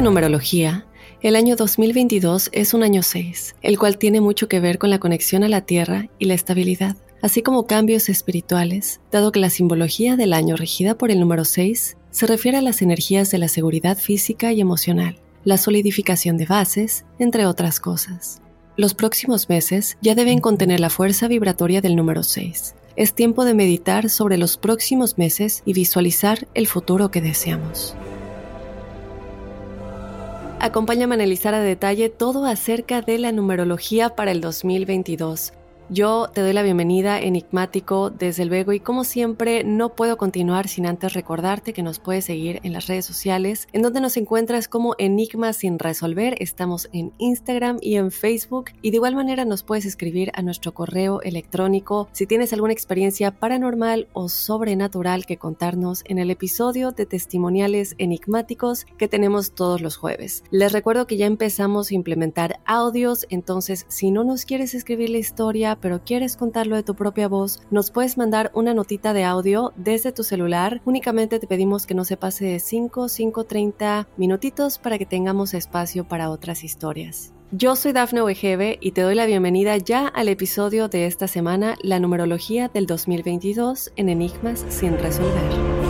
En numerología, el año 2022 es un año 6, el cual tiene mucho que ver con la conexión a la Tierra y la estabilidad, así como cambios espirituales, dado que la simbología del año regida por el número 6 se refiere a las energías de la seguridad física y emocional, la solidificación de bases, entre otras cosas. Los próximos meses ya deben contener la fuerza vibratoria del número 6. Es tiempo de meditar sobre los próximos meses y visualizar el futuro que deseamos. Acompáñame a analizar a detalle todo acerca de la numerología para el 2022. Yo te doy la bienvenida, enigmático, desde luego, y como siempre, no puedo continuar sin antes recordarte que nos puedes seguir en las redes sociales, en donde nos encuentras como Enigmas sin resolver. Estamos en Instagram y en Facebook, y de igual manera nos puedes escribir a nuestro correo electrónico si tienes alguna experiencia paranormal o sobrenatural que contarnos en el episodio de testimoniales enigmáticos que tenemos todos los jueves. Les recuerdo que ya empezamos a implementar audios, entonces si no nos quieres escribir la historia, pero quieres contarlo de tu propia voz, nos puedes mandar una notita de audio desde tu celular. Únicamente te pedimos que no se pase de 5, 5, 30 minutitos para que tengamos espacio para otras historias. Yo soy Dafne Wegebe y te doy la bienvenida ya al episodio de esta semana, la numerología del 2022 en Enigmas sin resolver.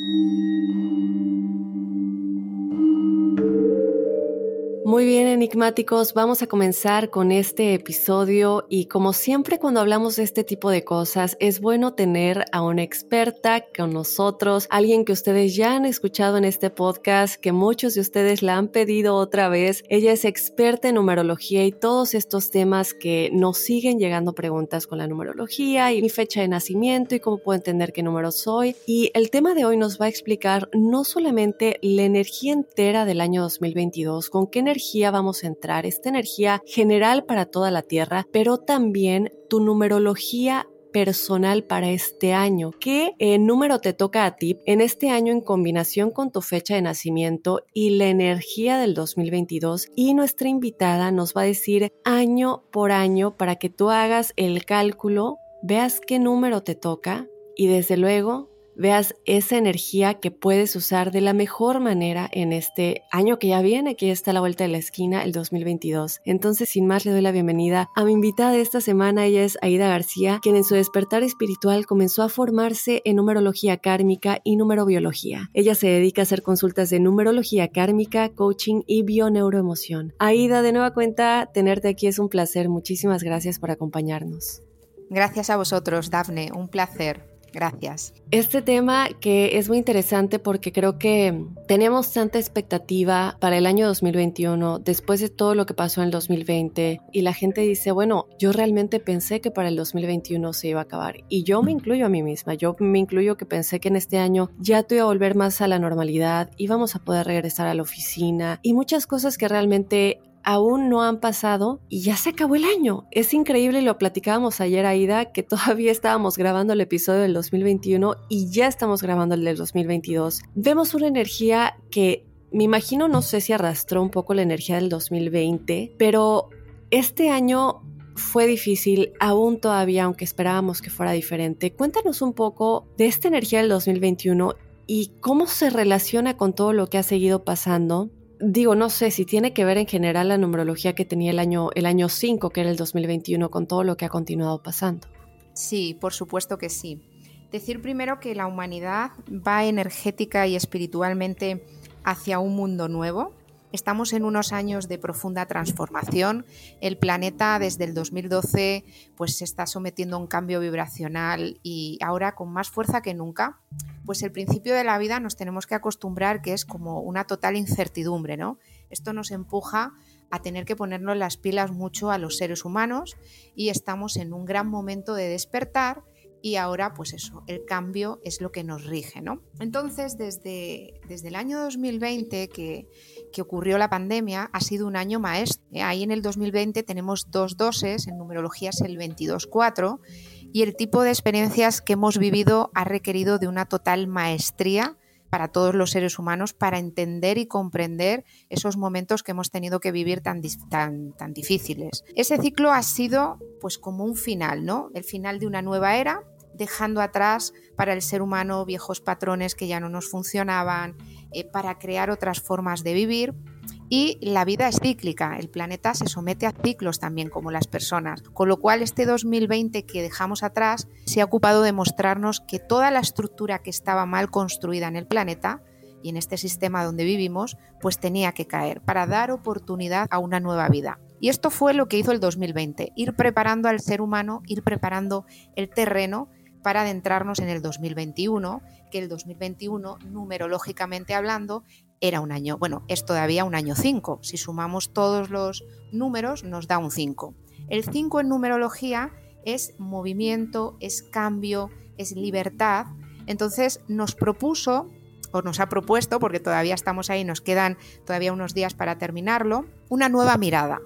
Muy bien, enigmáticos, vamos a comenzar con este episodio y como siempre cuando hablamos de este tipo de cosas, es bueno tener a una experta con nosotros, alguien que ustedes ya han escuchado en este podcast, que muchos de ustedes la han pedido otra vez. Ella es experta en numerología y todos estos temas que nos siguen llegando preguntas con la numerología y mi fecha de nacimiento y cómo puedo entender qué número soy. Y el tema de hoy nos va a explicar no solamente la energía entera del año 2022, con qué energía vamos a entrar, esta energía general para toda la Tierra, pero también tu numerología personal para este año. ¿Qué eh, número te toca a ti en este año en combinación con tu fecha de nacimiento y la energía del 2022? Y nuestra invitada nos va a decir año por año para que tú hagas el cálculo, veas qué número te toca y desde luego veas esa energía que puedes usar de la mejor manera en este año que ya viene, que ya está a la vuelta de la esquina, el 2022. Entonces, sin más, le doy la bienvenida a mi invitada de esta semana. Ella es Aida García, quien en su despertar espiritual comenzó a formarse en numerología kármica y numerobiología. Ella se dedica a hacer consultas de numerología kármica, coaching y bioneuroemoción. Aida, de nueva cuenta, tenerte aquí es un placer. Muchísimas gracias por acompañarnos. Gracias a vosotros, Dafne. Un placer. Gracias. Este tema que es muy interesante porque creo que tenemos tanta expectativa para el año 2021 después de todo lo que pasó en el 2020 y la gente dice, bueno, yo realmente pensé que para el 2021 se iba a acabar y yo me incluyo a mí misma, yo me incluyo que pensé que en este año ya te iba a volver más a la normalidad, íbamos a poder regresar a la oficina y muchas cosas que realmente aún no han pasado y ya se acabó el año. Es increíble, lo platicábamos ayer, Aida, que todavía estábamos grabando el episodio del 2021 y ya estamos grabando el del 2022. Vemos una energía que me imagino, no sé si arrastró un poco la energía del 2020, pero este año fue difícil, aún todavía, aunque esperábamos que fuera diferente. Cuéntanos un poco de esta energía del 2021 y cómo se relaciona con todo lo que ha seguido pasando digo, no sé si tiene que ver en general la numerología que tenía el año, el año 5, que era el 2021, con todo lo que ha continuado pasando. Sí, por supuesto que sí. Decir primero que la humanidad va energética y espiritualmente hacia un mundo nuevo, Estamos en unos años de profunda transformación. El planeta desde el 2012 pues se está sometiendo a un cambio vibracional y ahora con más fuerza que nunca. Pues el principio de la vida nos tenemos que acostumbrar que es como una total incertidumbre, ¿no? Esto nos empuja a tener que ponernos las pilas mucho a los seres humanos y estamos en un gran momento de despertar y ahora pues eso, el cambio es lo que nos rige, ¿no? Entonces, desde, desde el año 2020 que, que ocurrió la pandemia, ha sido un año maestro. Ahí en el 2020 tenemos dos doses, en numerología es el 22-4, y el tipo de experiencias que hemos vivido ha requerido de una total maestría para todos los seres humanos para entender y comprender esos momentos que hemos tenido que vivir tan, tan, tan difíciles. Ese ciclo ha sido pues como un final, ¿no? El final de una nueva era, dejando atrás para el ser humano viejos patrones que ya no nos funcionaban, eh, para crear otras formas de vivir. Y la vida es cíclica, el planeta se somete a ciclos también como las personas, con lo cual este 2020 que dejamos atrás se ha ocupado de mostrarnos que toda la estructura que estaba mal construida en el planeta y en este sistema donde vivimos, pues tenía que caer para dar oportunidad a una nueva vida. Y esto fue lo que hizo el 2020, ir preparando al ser humano, ir preparando el terreno para adentrarnos en el 2021, que el 2021, numerológicamente hablando, era un año, bueno, es todavía un año 5. Si sumamos todos los números, nos da un 5. El 5 en numerología es movimiento, es cambio, es libertad. Entonces nos propuso, o nos ha propuesto, porque todavía estamos ahí, nos quedan todavía unos días para terminarlo, una nueva mirada.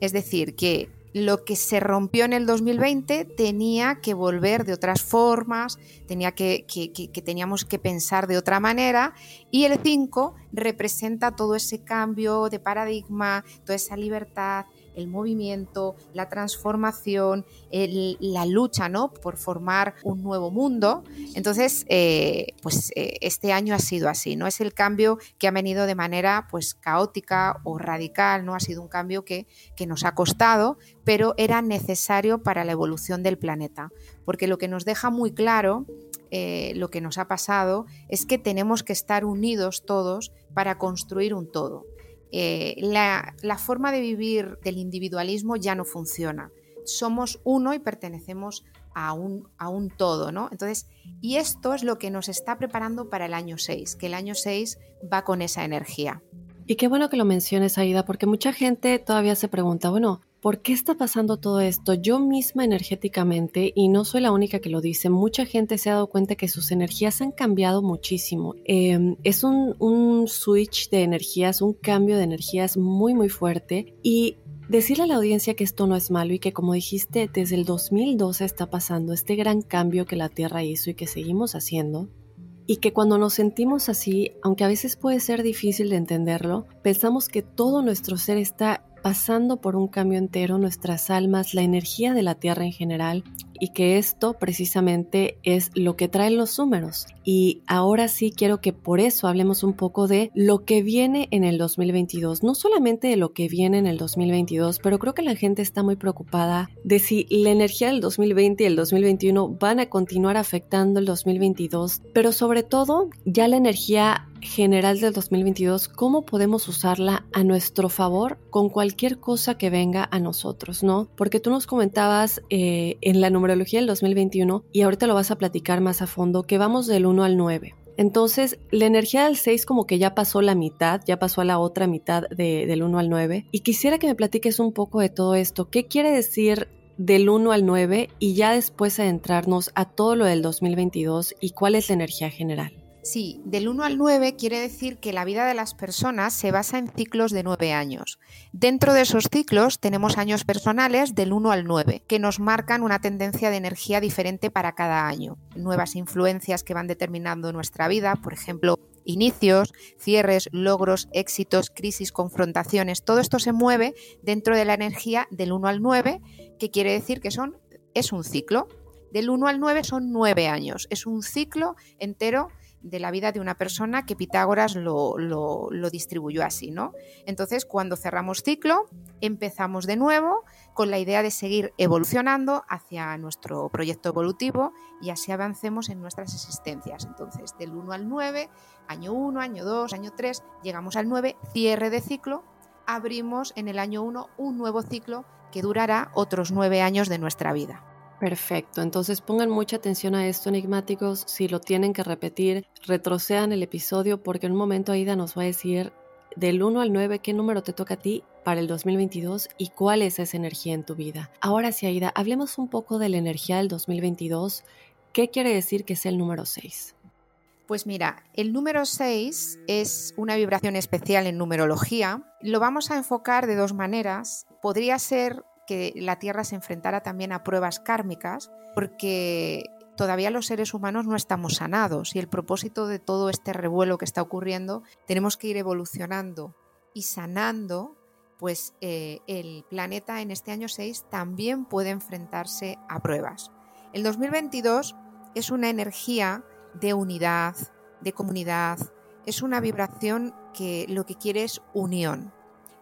Es decir, que lo que se rompió en el 2020 tenía que volver de otras formas, tenía que, que, teníamos que pensar de otra manera y el 5 representa todo ese cambio de paradigma, toda esa libertad, el movimiento, la transformación, la lucha ¿no? por formar un nuevo mundo. Entonces, eh, pues eh, este año ha sido así, ¿no? Es el cambio que ha venido de manera pues caótica o radical, ¿no? Ha sido un cambio que, que nos ha costado, pero era necesario para la evolución del planeta, porque lo que nos deja muy claro eh, lo que nos ha pasado es que tenemos que estar unidos todos para construir un todo. Eh, la, forma de vivir del individualismo ya no funciona. Somos uno y pertenecemos a un, a un todo, ¿no? Entonces, y esto es lo que nos está preparando para el año 6, que el año 6 va con esa energía. Y qué bueno que lo menciones, Aida, porque mucha gente todavía se pregunta, bueno, ¿Por qué está pasando todo esto? Yo misma energéticamente, y no soy la única que lo dice, mucha gente se ha dado cuenta que sus energías han cambiado muchísimo. Em, es un, un switch de energías, un cambio de energías muy, muy fuerte. Y Decirle a la audiencia que esto no es malo y que como dijiste, desde el 2012 está pasando este gran cambio que la Tierra hizo y que seguimos haciendo, y que cuando nos sentimos así, aunque a veces puede ser difícil de entenderlo, pensamos que todo nuestro ser está pasando por un cambio entero, nuestras almas, la energía de la Tierra en general, y que esto precisamente es lo que traen los números. Y ahora sí quiero que por eso hablemos un poco de lo que viene en el 2022, no solamente de lo que viene en el 2022, pero creo que la gente está muy preocupada de si la energía del 2020 y el 2021 van a continuar afectando el 2022, pero sobre todo ya la energía general del 2022, cómo podemos usarla a nuestro favor con cualquier cosa que venga a nosotros, ¿no? Porque tú nos comentabas eh, en la numerología del 2021 y ahorita lo vas a platicar más a fondo, que vamos del 1 al 9. Entonces, la energía del 6 como que ya pasó la mitad, ya pasó a la otra mitad del 1 al 9. Y quisiera que me platiques un poco de todo esto. ¿Qué quiere decir del 1 al 9 y ya después adentrarnos a todo lo del 2022 y cuál es la energía general? Sí, del 1 al 9 quiere decir que la vida de las personas se basa en ciclos de 9 años. Dentro de esos ciclos tenemos años personales del 1 al 9, que nos marcan una tendencia de energía diferente para cada año. Nuevas influencias que van determinando nuestra vida, por ejemplo, inicios, cierres, logros, éxitos, crisis, confrontaciones, todo esto se mueve dentro de la energía del 1 al 9, que quiere decir que son, es un ciclo. Del 1 al 9 son 9 años, es un ciclo entero de la vida de una persona que Pitágoras lo, distribuyó así, ¿no? Entonces, cuando cerramos ciclo, empezamos de nuevo con la idea de seguir evolucionando hacia nuestro proyecto evolutivo y así avancemos en nuestras existencias. Entonces, del 1 al 9, año 1, año 2, año 3, llegamos al 9, cierre de ciclo, abrimos en el año 1 un nuevo ciclo que durará otros 9 años de nuestra vida. Perfecto, entonces pongan mucha atención a esto, enigmáticos. Si lo tienen que repetir, retrocedan el episodio porque en un momento Aida nos va a decir del 1 al 9 qué número te toca a ti para el 2022 y cuál es esa energía en tu vida. Ahora sí, Aida, hablemos un poco de la energía del 2022. ¿Qué quiere decir que es el número 6? Pues mira, el número 6 es una vibración especial en numerología. Lo vamos a enfocar de dos maneras. Podría ser que la Tierra se enfrentara también a pruebas kármicas, porque todavía los seres humanos no estamos sanados y el propósito de todo este revuelo que está ocurriendo, tenemos que ir evolucionando y sanando, pues eh, el planeta en este año 6 también puede enfrentarse a pruebas. El 2022 es una energía de unidad, de comunidad, es una vibración que lo que quiere es unión.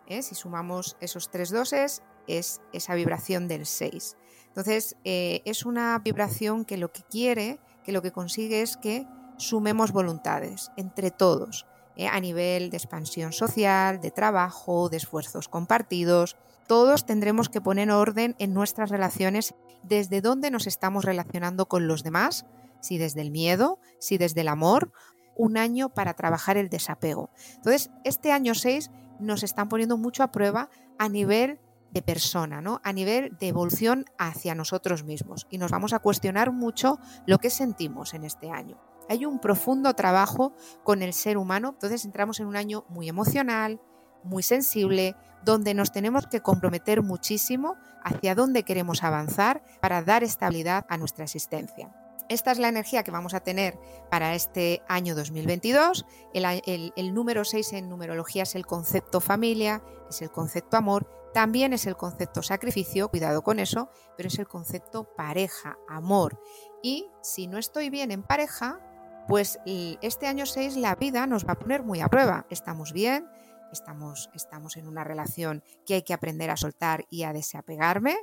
¿eh? Si sumamos esos tres doses, es esa vibración del 6. Entonces, eh, es una vibración que lo que quiere, que lo que consigue es que sumemos voluntades entre todos, eh, a nivel de expansión social, de trabajo, de esfuerzos compartidos. Todos tendremos que poner orden en nuestras relaciones desde dónde nos estamos relacionando con los demás, si desde el miedo, si desde el amor, un año para trabajar el desapego. Entonces, este año 6 nos están poniendo mucho a prueba a nivel persona, ¿no? A nivel de evolución hacia nosotros mismos. Y nos vamos a cuestionar mucho lo que sentimos en este año. Hay un profundo trabajo con el ser humano, entonces entramos en un año muy emocional, muy sensible, donde nos tenemos que comprometer muchísimo hacia dónde queremos avanzar para dar estabilidad a nuestra existencia. Esta es la energía que vamos a tener para este año 2022. El, el, número 6 en numerología es el concepto familia, es el concepto amor también es el concepto sacrificio, cuidado con eso, pero es el concepto pareja, amor. Y si no estoy bien en pareja, pues este año 6 la vida nos va a poner muy a prueba. Estamos bien, estamos, estamos en una relación que hay que aprender a soltar y a desapegarme.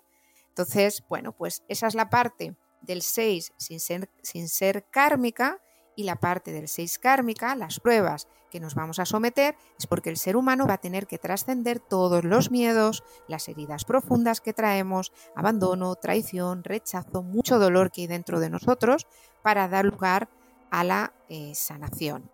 Entonces, bueno, pues esa es la parte del 6 sin ser, sin ser kármica y la parte del 6 kármica, las pruebas que nos vamos a someter, es porque el ser humano va a tener que trascender todos los miedos, las heridas profundas que traemos, abandono, traición, rechazo, mucho dolor que hay dentro de nosotros para dar lugar a la eh, sanación.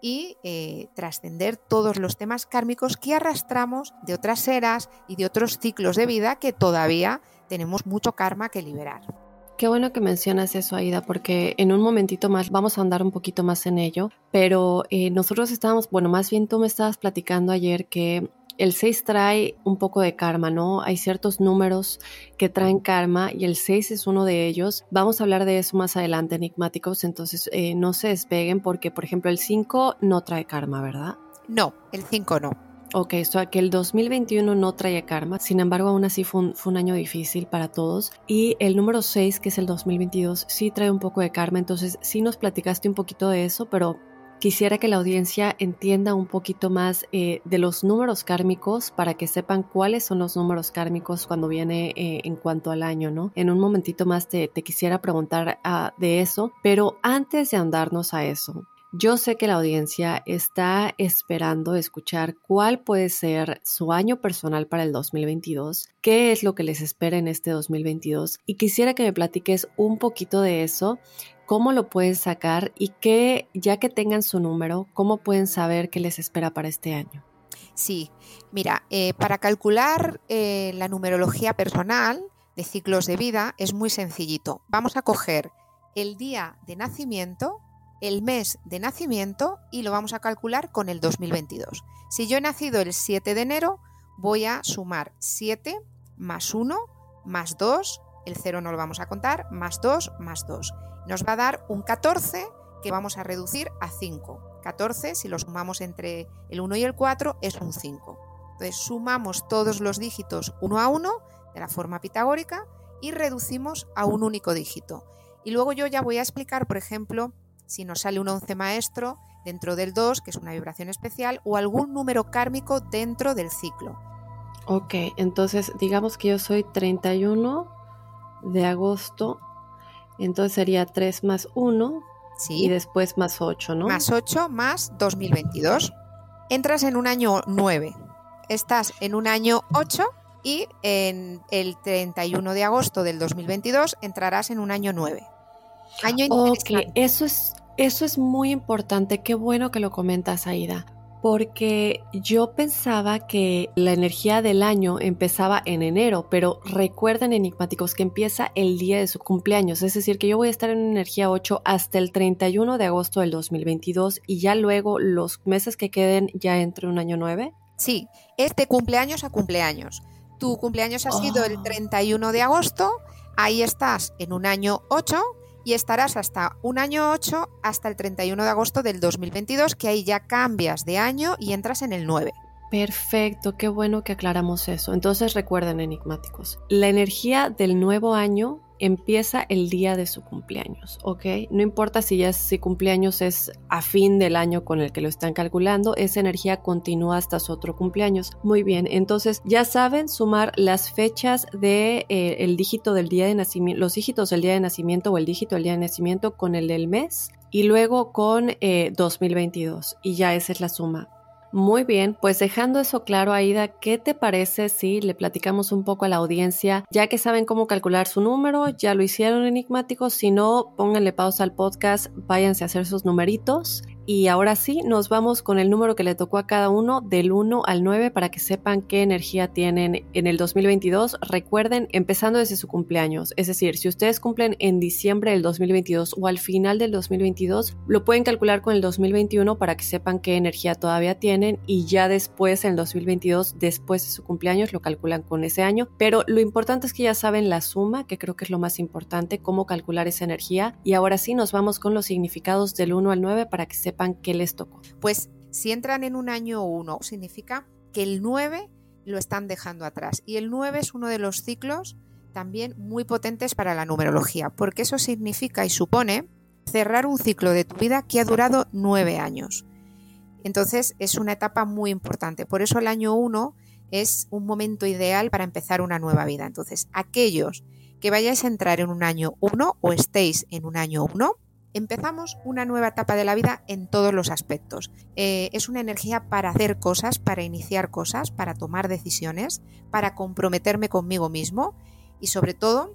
y eh, trascender todos los temas kármicos que arrastramos de otras eras y de otros ciclos de vida que todavía tenemos mucho karma que liberar. Qué bueno que mencionas eso, Aida, porque en un momentito más vamos a andar un poquito más en ello, pero eh, nosotros estábamos, bueno, más bien tú me estabas platicando ayer que el 6 trae un poco de karma, ¿no? Hay ciertos números que traen karma y el 6 es uno de ellos. Vamos a hablar de eso más adelante, enigmáticos, entonces eh, no se despeguen porque, por ejemplo, el 5 no trae karma, ¿verdad? No, el 5 no. Ok, esto que el 2021 no trae karma, sin embargo aún así fue un, fue un, año difícil para todos. Y el número 6, que es el 2022, sí trae un poco de karma, entonces sí nos platicaste un poquito de eso, pero quisiera que la audiencia entienda un poquito más eh, de los números kármicos para que sepan cuáles son los números kármicos cuando viene eh, en cuanto al año, ¿no? En un momentito más te, te quisiera preguntar uh, de eso, pero antes de andarnos a eso, yo sé que la audiencia está esperando escuchar cuál puede ser su año personal para el 2022, qué es lo que les espera en este 2022 y quisiera que me platiques un poquito de eso, cómo lo pueden sacar y que ya que tengan su número, cómo pueden saber qué les espera para este año. Sí, mira, eh, para calcular eh, la numerología personal de ciclos de vida es muy sencillito. Vamos a coger el día de nacimiento, el mes de nacimiento y lo vamos a calcular con el 2022. Si yo he nacido el 7 de enero, voy a sumar 7 más 1 más 2, el 0 no lo vamos a contar, más 2 más 2. Nos va a dar un 14 que vamos a reducir a 5. 14, si lo sumamos entre el 1 y el 4, es un 5. Entonces sumamos todos los dígitos uno a uno de la forma pitagórica y reducimos a un único dígito. Y luego yo ya voy a explicar, por ejemplo, si nos sale un 11 maestro dentro del 2, que es una vibración especial, o algún número kármico dentro del ciclo. Ok, entonces digamos que yo soy 31 de agosto, entonces sería 3 más 1 ¿Sí? y después más 8, ¿no? Más 8 más 2022. Entras en un año 9, estás en un año 8 y en el 31 de agosto del 2022 entrarás en un año 9. Año ok, eso es, eso es muy importante. Qué bueno que lo comentas, Aida. Porque yo pensaba que la energía del año empezaba en enero, pero recuerden, enigmáticos, que empieza el día de su cumpleaños. Es decir, que yo voy a estar en energía 8 hasta el 31 de agosto del 2022 y ya luego los meses que queden ya entre un año 9. Sí, es de cumpleaños a cumpleaños. Tu cumpleaños ha sido el 31 de agosto, ahí estás en un año 8 y estarás hasta un año 8 hasta el 31 de agosto del 2022, que ahí ya cambias de año y entras en el 9. Perfecto, qué bueno que aclaramos eso. Entonces recuerden, enigmáticos, la energía del nuevo año empieza el día de su cumpleaños, ¿ok? No importa si ya si cumpleaños es a fin del año con el que lo están calculando, esa energía continúa hasta su otro cumpleaños. Muy bien, entonces ya saben sumar las fechas de eh, el dígito del día de nacimiento, los dígitos del día de nacimiento o el dígito del día de nacimiento con el del mes y luego con eh, 2022 y ya esa es la suma. Muy bien, pues dejando eso claro, Aida, ¿qué te parece si le platicamos un poco a la audiencia? Ya que saben cómo calcular su número, ya lo hicieron enigmáticos, si no, pónganle pausa al podcast, váyanse a hacer sus numeritos. Y ahora sí, nos vamos con el número que le tocó a cada uno del 1 al 9 para que sepan qué energía tienen en el 2022. Recuerden, empezando desde su cumpleaños. Es decir, si ustedes cumplen en diciembre del 2022 o al final del 2022, lo pueden calcular con el 2021 para que sepan qué energía todavía tienen y ya después, en el 2022, después de su cumpleaños, lo calculan con ese año. Pero lo importante es que ya saben la suma, que creo que es lo más importante, cómo calcular esa energía. Y ahora sí, nos vamos con los significados del 1 al 9 para que sepan qué les tocó. Pues si entran en un año 1, significa que el 9 lo están dejando atrás. Y el 9 es uno de los ciclos también muy potentes para la numerología, porque eso significa y supone cerrar un ciclo de tu vida que ha durado 9 años. Entonces es una etapa muy importante. Por eso el año 1 es un momento ideal para empezar una nueva vida. Entonces, aquellos que vayáis a entrar en un año 1 o estéis en un año 1, empezamos una nueva etapa de la vida en todos los aspectos. Eh, es una energía para hacer cosas, para iniciar cosas, para tomar decisiones, para comprometerme conmigo mismo y sobre todo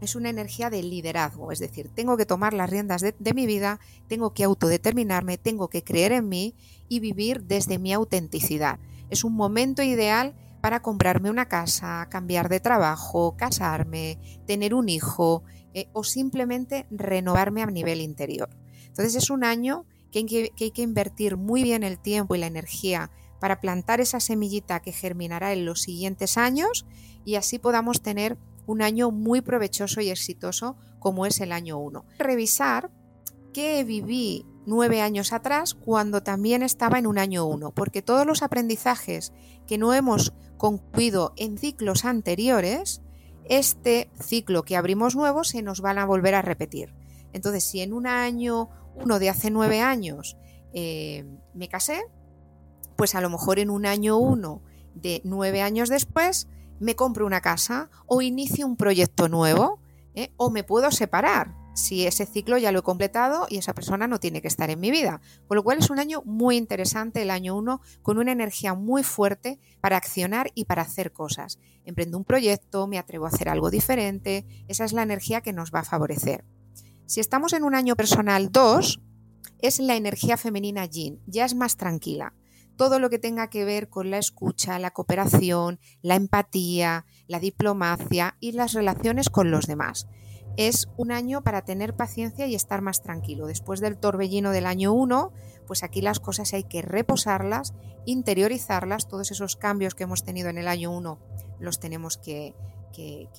es una energía de liderazgo, es decir, tengo que tomar las riendas de, de, mi vida, tengo que autodeterminarme, tengo que creer en mí y vivir desde mi autenticidad. Es un momento ideal para comprarme una casa, cambiar de trabajo, casarme, tener un hijo eh, o simplemente renovarme a nivel interior. Entonces es un año que hay que, que hay que invertir muy bien el tiempo y la energía para plantar esa semillita que germinará en los siguientes años y así podamos tener un año muy provechoso y exitoso como es el año 1. Revisar qué viví nueve años atrás cuando también estaba en un año 1, porque todos los aprendizajes que no hemos concluido en ciclos anteriores, este ciclo que abrimos nuevo se nos van a volver a repetir. Entonces, si en un año, uno de hace nueve años, eh, me casé, pues a lo mejor en un año uno de nueve años después me compro una casa o inicio un proyecto nuevo ¿eh? o me puedo separar si ese ciclo ya lo he completado y esa persona no tiene que estar en mi vida. Con lo cual es un año muy interesante el año 1 con una energía muy fuerte para accionar y para hacer cosas. Emprendo un proyecto, me atrevo a hacer algo diferente, esa es la energía que nos va a favorecer. Si estamos en un año personal 2, es la energía femenina yin, ya es más tranquila todo lo que tenga que ver con la escucha, la cooperación, la empatía, la diplomacia y las relaciones con los demás. Es un año para tener paciencia y estar más tranquilo. Después del torbellino del año 1, pues aquí las cosas hay que reposarlas, interiorizarlas, todos esos cambios que hemos tenido en el año 1 los tenemos que,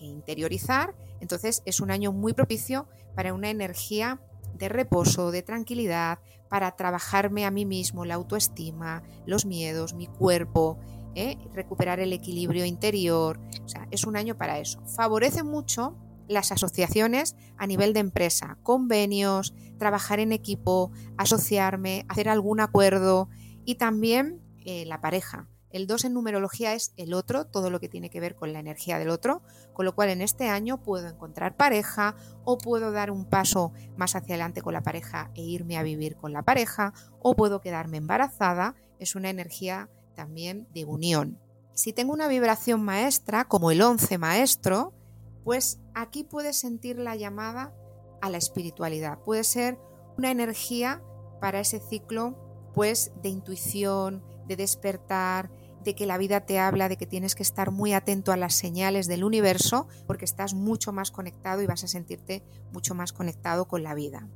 interiorizar. Entonces es un año muy propicio para una energía de reposo, de tranquilidad, para trabajarme a mí mismo, la autoestima, los miedos, mi cuerpo, ¿eh? recuperar el equilibrio interior. O sea, es un año para eso. Favorece mucho las asociaciones a nivel de empresa, convenios, trabajar en equipo, asociarme, hacer algún acuerdo y también eh, la pareja. El 2 en numerología es el otro, todo lo que tiene que ver con la energía del otro, con lo cual en este año puedo encontrar pareja o puedo dar un paso más hacia adelante con la pareja e irme a vivir con la pareja o puedo quedarme embarazada, es una energía también de unión. Si tengo una vibración maestra, como el 11 maestro, pues aquí puedes sentir la llamada a la espiritualidad. Puede ser una energía para ese ciclo pues de intuición, de despertar, de que la vida te habla, de que tienes que estar muy atento a las señales del universo, porque estás mucho más conectado y vas a sentirte mucho más conectado con la vida.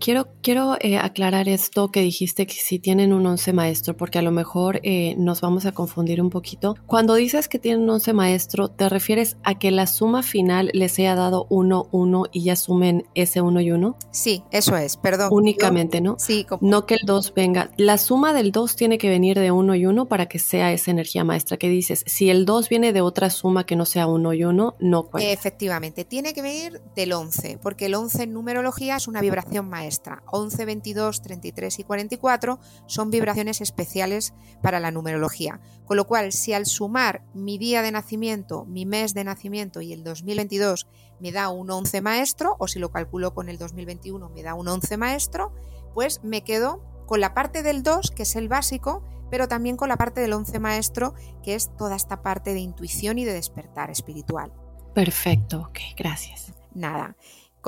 Quiero, quiero eh, aclarar esto que dijiste que si tienen un 11 maestro, porque a lo mejor eh, nos vamos a confundir un poquito. Cuando dices que tienen un 11 maestro, ¿te refieres a que la suma final les haya dado 1, 1 y ya sumen ese 1 y 1? Sí, eso es, perdón. Únicamente, ¿no? Sí. Como... No que el 2 venga. La suma del 2 tiene que venir de 1 y 1 para que sea esa energía maestra que dices. Si el 2 viene de otra suma que no sea 1 y 1, no cuenta. Efectivamente, tiene que venir del 11, porque el 11 en numerología es una vibración maestra. 11, 22, 33 y 44 son vibraciones especiales para la numerología. Con lo cual, si al sumar mi día de nacimiento, mi mes de nacimiento y el 2022 me da un 11 maestro, o si lo calculo con el 2021 me da un 11 maestro, pues me quedo con la parte del 2, que es el básico, pero también con la parte del 11 maestro, que es toda esta parte de intuición y de despertar espiritual. Perfecto, ok, gracias. Nada.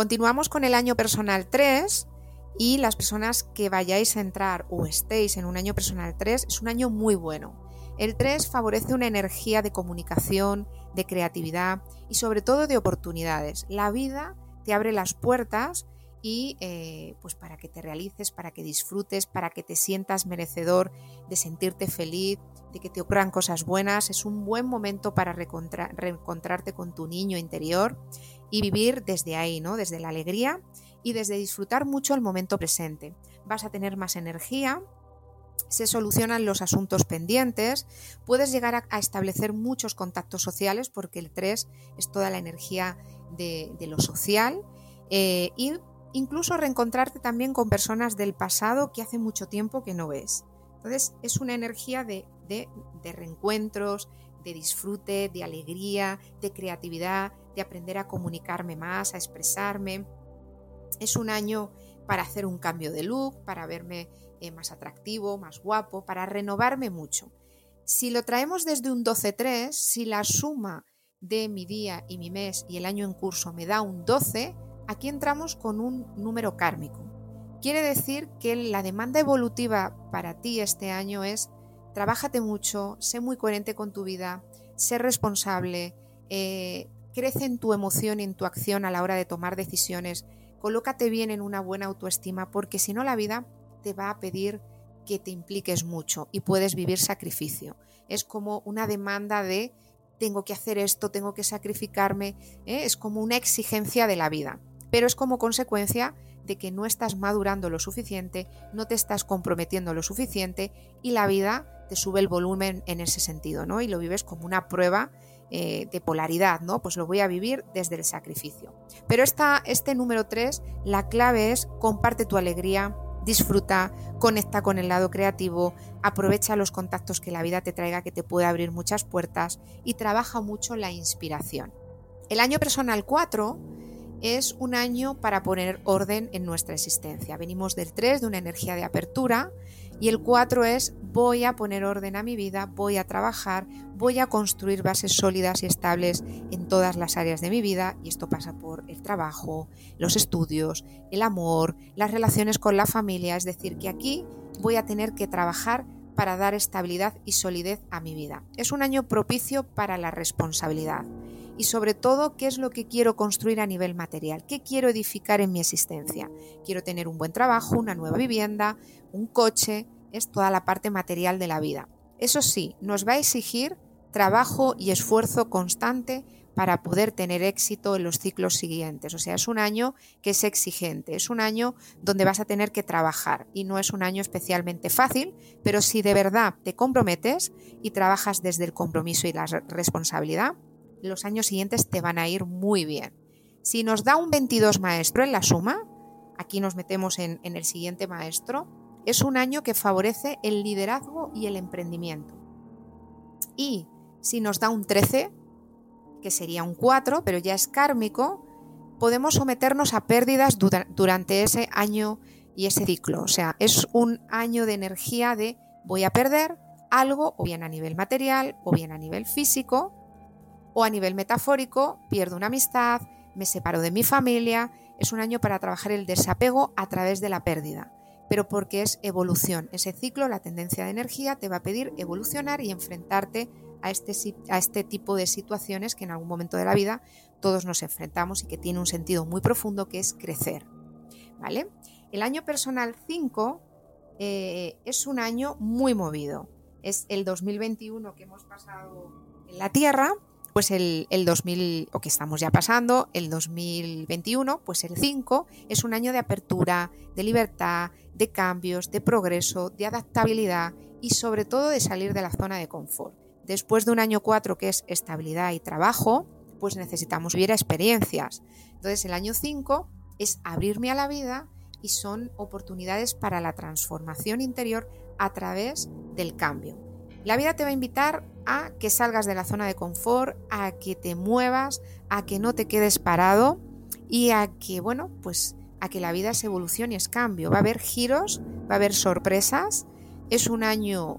Continuamos con el año personal 3, y las personas que vayáis a entrar o estéis en un año personal 3 es un año muy bueno. El 3 favorece una energía de comunicación, de creatividad y sobre todo de oportunidades. La vida te abre las puertas y eh, pues para que te realices, para que disfrutes, para que te sientas merecedor de sentirte feliz, de que te ocurran cosas buenas. Es un buen momento para reencontrarte con tu niño interior y vivir desde ahí, ¿no? Desde la alegría y desde disfrutar mucho el momento presente. Vas a tener más energía, se solucionan los asuntos pendientes, puedes llegar a, establecer muchos contactos sociales porque el 3 es toda la energía de, lo social eh, y incluso reencontrarte también con personas del pasado que hace mucho tiempo que no ves. Entonces es una energía de, de, de reencuentros, de disfrute, de alegría, de creatividad, de aprender a comunicarme más, a expresarme. Es un año para hacer un cambio de look, para verme eh, más atractivo, más guapo, para renovarme mucho. Si lo traemos desde un 12-3, si la suma de mi día y mi mes y el año en curso me da un 12, aquí entramos con un número kármico. Quiere decir que la demanda evolutiva para ti este año es trabájate mucho, sé muy coherente con tu vida, sé responsable, eh, crece en tu emoción y en tu acción a la hora de tomar decisiones, colócate bien en una buena autoestima porque si no la vida te va a pedir que te impliques mucho y puedes vivir sacrificio. Es como una demanda de tengo que hacer esto, tengo que sacrificarme, ¿eh? es como una exigencia de la vida, pero es como consecuencia de que no estás madurando lo suficiente, no te estás comprometiendo lo suficiente y la vida te sube el volumen en ese sentido, ¿no? Y lo vives como una prueba eh, de polaridad, ¿no? Pues lo voy a vivir desde el sacrificio. Pero esta, este número 3, la clave es comparte tu alegría, disfruta, conecta con el lado creativo, aprovecha los contactos que la vida te traiga que te puede abrir muchas puertas y trabaja mucho la inspiración. El año personal 4 es un año para poner orden en nuestra existencia. Venimos del 3 de una energía de apertura y el 4 es voy a poner orden a mi vida, voy a trabajar, voy a construir bases sólidas y estables en todas las áreas de mi vida. Y esto pasa por el trabajo, los estudios, el amor, las relaciones con la familia, es decir, que aquí voy a tener que trabajar para dar estabilidad y solidez a mi vida. Es un año propicio para la responsabilidad y sobre todo qué es lo que quiero construir a nivel material, qué quiero edificar en mi existencia. Quiero tener un buen trabajo, una nueva vivienda, un coche, es toda la parte material de la vida. Eso sí, nos va a exigir trabajo y esfuerzo constante para poder tener éxito en los ciclos siguientes. O sea, es un año que es exigente, es un año donde vas a tener que trabajar y no es un año especialmente fácil, pero si de verdad te comprometes y trabajas desde el compromiso y la responsabilidad, los años siguientes te van a ir muy bien. Si nos da un 22 maestro en la suma, aquí nos metemos en, el siguiente maestro, es un año que favorece el liderazgo y el emprendimiento. Y si nos da un 13, que sería un 4, pero ya es kármico, podemos someternos a pérdidas durante ese año y ese ciclo. O sea, es un año de energía de voy a perder algo, o bien a nivel material, o bien a nivel físico, o a nivel metafórico, pierdo una amistad, me separo de mi familia. Es un año para trabajar el desapego a través de la pérdida, pero porque es evolución. Ese ciclo, la tendencia de energía, te va a pedir evolucionar y enfrentarte a este, este tipo de situaciones que en algún momento de la vida todos nos enfrentamos y que tiene un sentido muy profundo que es crecer. ¿Vale? El año personal 5 eh, es un año muy movido. Es el 2021 que hemos pasado en la Tierra pues el, 2000, o que estamos ya pasando, el 2021, pues el 5, es un año de apertura, de libertad, de cambios, de progreso, de adaptabilidad y sobre todo de salir de la zona de confort. Después de un año 4 que es estabilidad y trabajo, pues necesitamos vivir experiencias. Entonces el año 5 es abrirme a la vida y son oportunidades para la transformación interior a través del cambio. La vida te va a invitar a que salgas de la zona de confort, a que te muevas, a que no te quedes parado y a que, bueno, pues a que la vida es evolución y es cambio. Va a haber giros, va a haber sorpresas. Es un año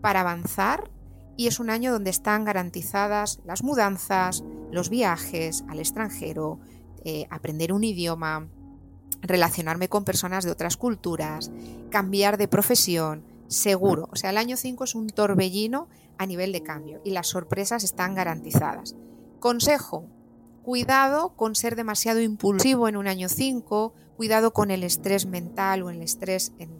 para avanzar y es un año donde están garantizadas las mudanzas, los viajes al extranjero, eh, aprender un idioma, relacionarme con personas de otras culturas, cambiar de profesión, seguro. O sea, el año 5 es un torbellino a nivel de cambio y las sorpresas están garantizadas. Consejo, cuidado con ser demasiado impulsivo en un año 5, cuidado con el estrés mental o el estrés en,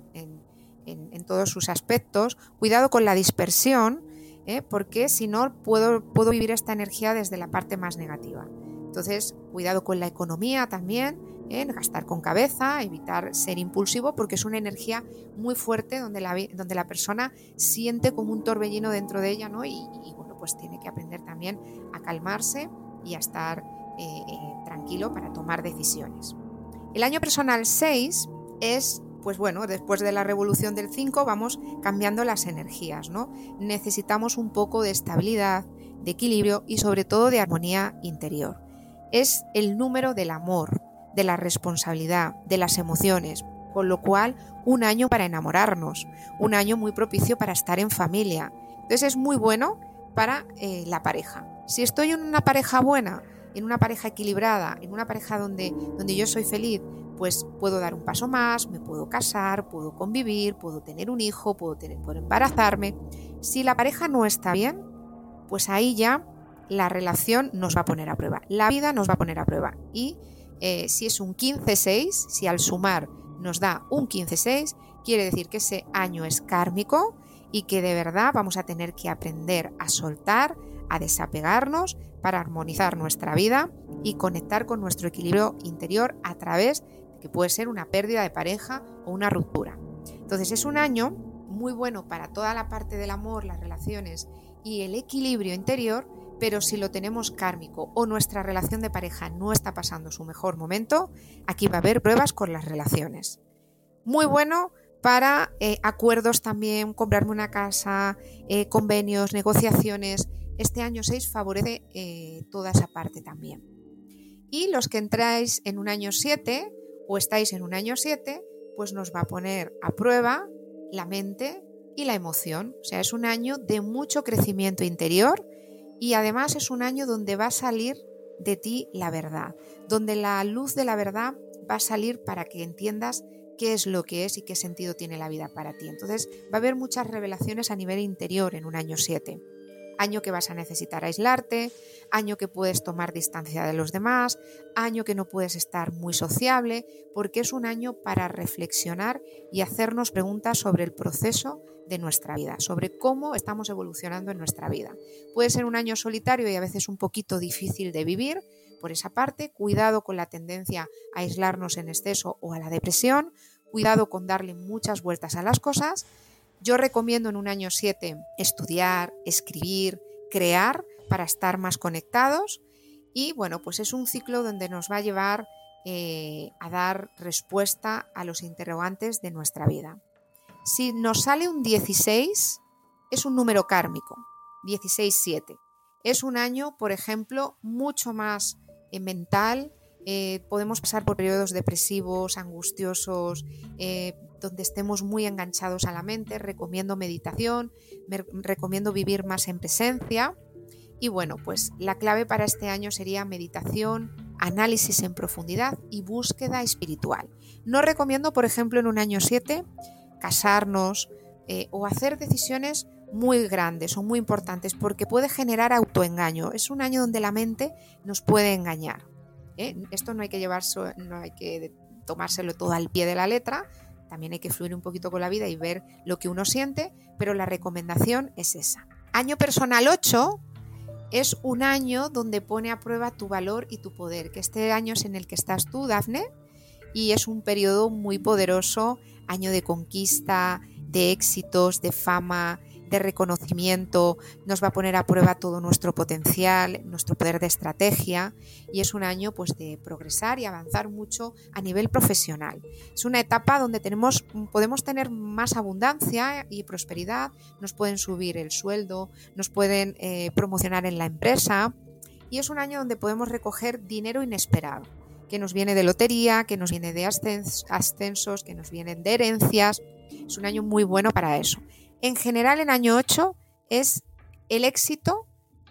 todos sus aspectos, cuidado con la dispersión, ¿eh? porque si no puedo, puedo vivir esta energía desde la parte más negativa. Entonces, cuidado con la economía también, gastar con cabeza, evitar ser impulsivo, porque es una energía muy fuerte donde la, persona siente como un torbellino dentro de ella, ¿no? Y, bueno, pues tiene que aprender también a calmarse y a estar eh, eh, tranquilo para tomar decisiones. El año personal 6 es pues bueno, después de la revolución del 5 vamos cambiando las energías, ¿no? Necesitamos un poco de estabilidad, de equilibrio y sobre todo de armonía interior. Es el número del amor, de la responsabilidad, de las emociones, con lo cual un año para enamorarnos, un año muy propicio para estar en familia. Entonces es muy bueno para eh, la pareja. Si estoy en una pareja buena, en una pareja equilibrada, en una pareja donde, donde yo soy feliz, pues puedo dar un paso más, me puedo casar, puedo convivir, puedo tener un hijo, puedo, puedo embarazarme. Si la pareja no está bien, pues ahí ya la relación nos va a poner a prueba, la vida nos va a poner a prueba. Y eh, si es un 15-6, si al sumar nos da un 15-6, quiere decir que ese año es kármico y que de verdad vamos a tener que aprender a soltar, a desapegarnos para armonizar nuestra vida y conectar con nuestro equilibrio interior a través de que puede ser una pérdida de pareja o una ruptura. Entonces es un año muy bueno para toda la parte del amor, las relaciones y el equilibrio interior, pero si lo tenemos kármico o nuestra relación de pareja no está pasando su mejor momento, aquí va a haber pruebas con las relaciones. Muy bueno para eh, acuerdos también, comprarme una casa, eh, convenios, negociaciones. Este año 6 favorece eh, toda esa parte también. Y los que entráis en un año 7 o estáis en un año 7, pues nos va a poner a prueba la mente y la emoción. O sea, es un año de mucho crecimiento interior y además es un año donde va a salir de ti la verdad, donde la luz de la verdad va a salir para que entiendas qué es lo que es y qué sentido tiene la vida para ti. Entonces va a haber muchas revelaciones a nivel interior en un año 7. Año que vas a necesitar aislarte, año que puedes tomar distancia de los demás, año que no puedes estar muy sociable, porque es un año para reflexionar y hacernos preguntas sobre el proceso de nuestra vida, sobre cómo estamos evolucionando en nuestra vida. Puede ser un año solitario y a veces un poquito difícil de vivir, por esa parte, cuidado con la tendencia a aislarnos en exceso o a la depresión, cuidado con darle muchas vueltas a las cosas. Yo recomiendo en un año 7 estudiar, escribir, crear para estar más conectados y bueno, pues es un ciclo donde nos va a llevar eh, a dar respuesta a los interrogantes de nuestra vida. Si nos sale un 16, es un número kármico, 16-7. Es un año, por ejemplo, mucho más eh, mental, eh, podemos pasar por periodos depresivos, angustiosos, donde estemos muy enganchados a la mente. Recomiendo meditación, recomiendo vivir más en presencia. Y bueno, pues la clave para este año sería meditación, análisis en profundidad y búsqueda espiritual. No recomiendo, por ejemplo, en un año 7, casarnos o hacer decisiones muy grandes o muy importantes porque puede generar autoengaño. Es un año donde la mente nos puede engañar. ¿eh? Esto no hay que llevarse, no hay que tomárselo todo al pie de la letra. También hay que fluir un poquito con la vida y ver lo que uno siente, pero la recomendación es esa. Año personal 8 es un año donde pone a prueba tu valor y tu poder, que este año es en el que estás tú, Dafne, y es un periodo muy poderoso, año de conquista, de éxitos, de fama, de reconocimiento, nos va a poner a prueba todo nuestro potencial, nuestro poder de estrategia y es un año pues de progresar y avanzar mucho a nivel profesional. Es una etapa donde tenemos, podemos tener más abundancia y prosperidad, nos pueden subir el sueldo, nos pueden eh, promocionar en la empresa y es un año donde podemos recoger dinero inesperado que nos viene de lotería, que nos viene de ascensos, que nos vienen de herencias. Es un año muy bueno para eso en general en año 8 es el éxito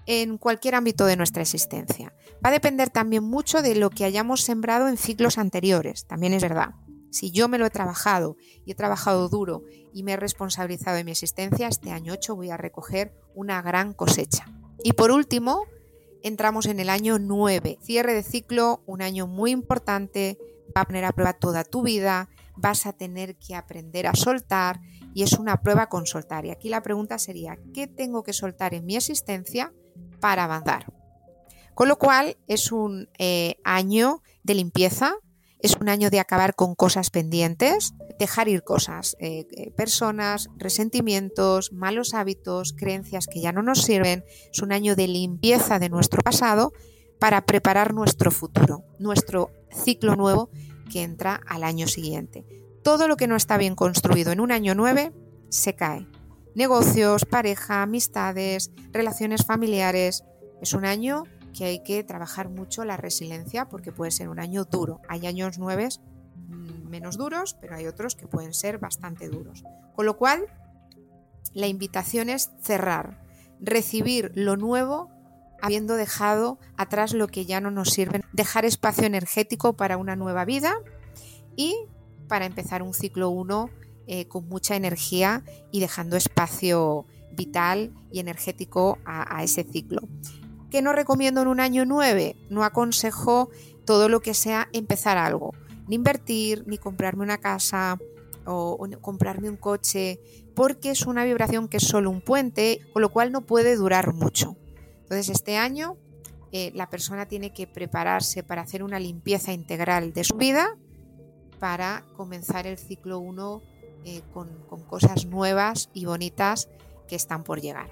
en cualquier ámbito de nuestra existencia. Va a depender también mucho de lo que hayamos sembrado en ciclos anteriores, también es verdad. Si yo me lo he trabajado y he trabajado duro y me he responsabilizado de mi existencia, este año 8 voy a recoger una gran cosecha. Y por último, entramos en el año 9, cierre de ciclo, un año muy importante, va a poner a prueba toda tu vida, vas a tener que aprender a soltar y es una prueba con soltar. Y aquí la pregunta sería, ¿qué tengo que soltar en mi existencia para avanzar? Con lo cual es un eh, año de limpieza, es un año de acabar con cosas pendientes, dejar ir cosas, eh, eh, personas, resentimientos, malos hábitos, creencias que ya no nos sirven. Es un año de limpieza de nuestro pasado para preparar nuestro futuro, nuestro ciclo nuevo que entra al año siguiente. Todo lo que no está bien construido en un año 9 se cae. Negocios, pareja, amistades, relaciones familiares. Es un año que hay que trabajar mucho la resiliencia porque puede ser un año duro. Hay años 9 mm, menos duros, pero hay otros que pueden ser bastante duros. Con lo cual, la invitación es cerrar, recibir lo nuevo habiendo dejado atrás lo que ya no nos sirve, dejar espacio energético para una nueva vida y para empezar un ciclo 1 eh, con mucha energía y dejando espacio vital y energético a, ese ciclo. ¿Qué no recomiendo en un año 9? No aconsejo todo lo que sea empezar algo, ni invertir, ni comprarme una casa o, o comprarme un coche, porque es una vibración que es solo un puente, con lo cual no puede durar mucho. Entonces este año eh, la persona tiene que prepararse para hacer una limpieza integral de su vida para comenzar el ciclo 1 eh, con, cosas nuevas y bonitas que están por llegar.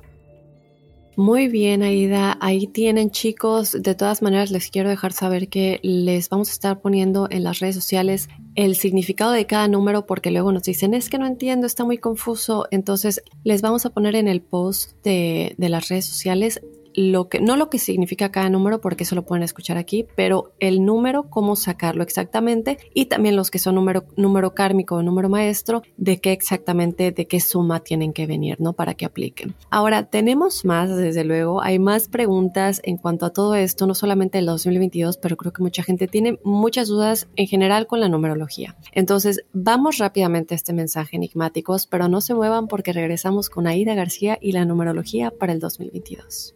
Muy bien, Aida. Ahí tienen chicos. De todas maneras, les quiero dejar saber que les vamos a estar poniendo en las redes sociales el significado de cada número porque luego nos dicen es que no entiendo, está muy confuso. Entonces, les vamos a poner en el post de las redes sociales lo que, no lo que significa cada número, porque eso lo pueden escuchar aquí, pero el número, cómo sacarlo exactamente, y también los que son número, número kármico o número maestro, de qué exactamente, de qué suma tienen que venir, ¿no? Para que apliquen. Ahora, tenemos más, desde luego, hay más preguntas en cuanto a todo esto, no solamente el 2022, pero creo que mucha gente tiene muchas dudas en general con la numerología. Entonces, vamos rápidamente a este mensaje enigmáticos, pero no se muevan porque regresamos con Aida García y la numerología para el 2022.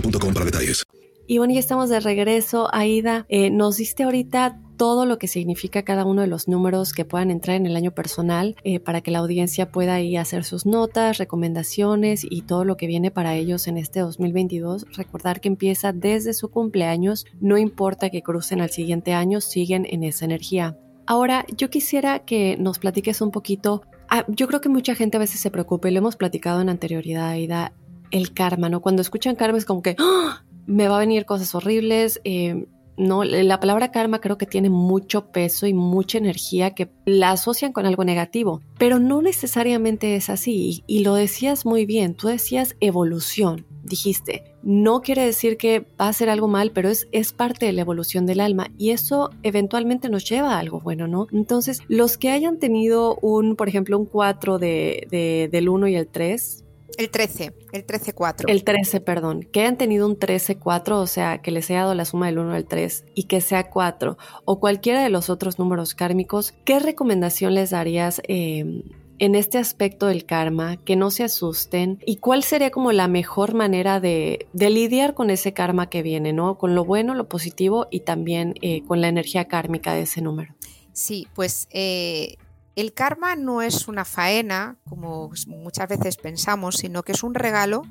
para detalles. Y bueno, ya estamos de regreso. Aida, eh, nos diste ahorita todo lo que significa cada uno de los números que puedan entrar en el año personal eh, para que la audiencia pueda ahí hacer sus notas, recomendaciones y todo lo que viene para ellos en este 2022. Recordar que empieza desde su cumpleaños, no importa que crucen al siguiente año, siguen en esa energía. Ahora, yo quisiera que nos platiques un poquito. Ah, yo creo que mucha gente a veces se preocupa y lo hemos platicado en anterioridad, Aida, el karma, ¿no? Cuando escuchan karma es como que ¡Ah! me va a venir cosas horribles. Eh, no, la palabra karma creo que tiene mucho peso y mucha energía que la asocian con algo negativo, pero no necesariamente es así. Y, lo decías muy bien, tú decías evolución, dijiste. No quiere decir que va a ser algo mal, pero es, es parte de la evolución del alma y eso eventualmente nos lleva a algo bueno, ¿no? Entonces, los que hayan tenido un, por ejemplo, un 4 de, de, del 1 y el 3, El 13, el 13-4. el 13, perdón, que hayan tenido un 13-4, o sea, que les haya dado la suma del 1 al 3 y que sea 4, o cualquiera de los otros números kármicos, ¿qué recomendación les darías eh, en este aspecto del karma? Que no se asusten. ¿Y cuál sería como la mejor manera de, de lidiar con ese karma que viene, ¿no? Con lo bueno, lo positivo y también eh, con la energía kármica de ese número. Sí, pues eh, el karma no es una faena, como muchas veces pensamos, sino que es un regalo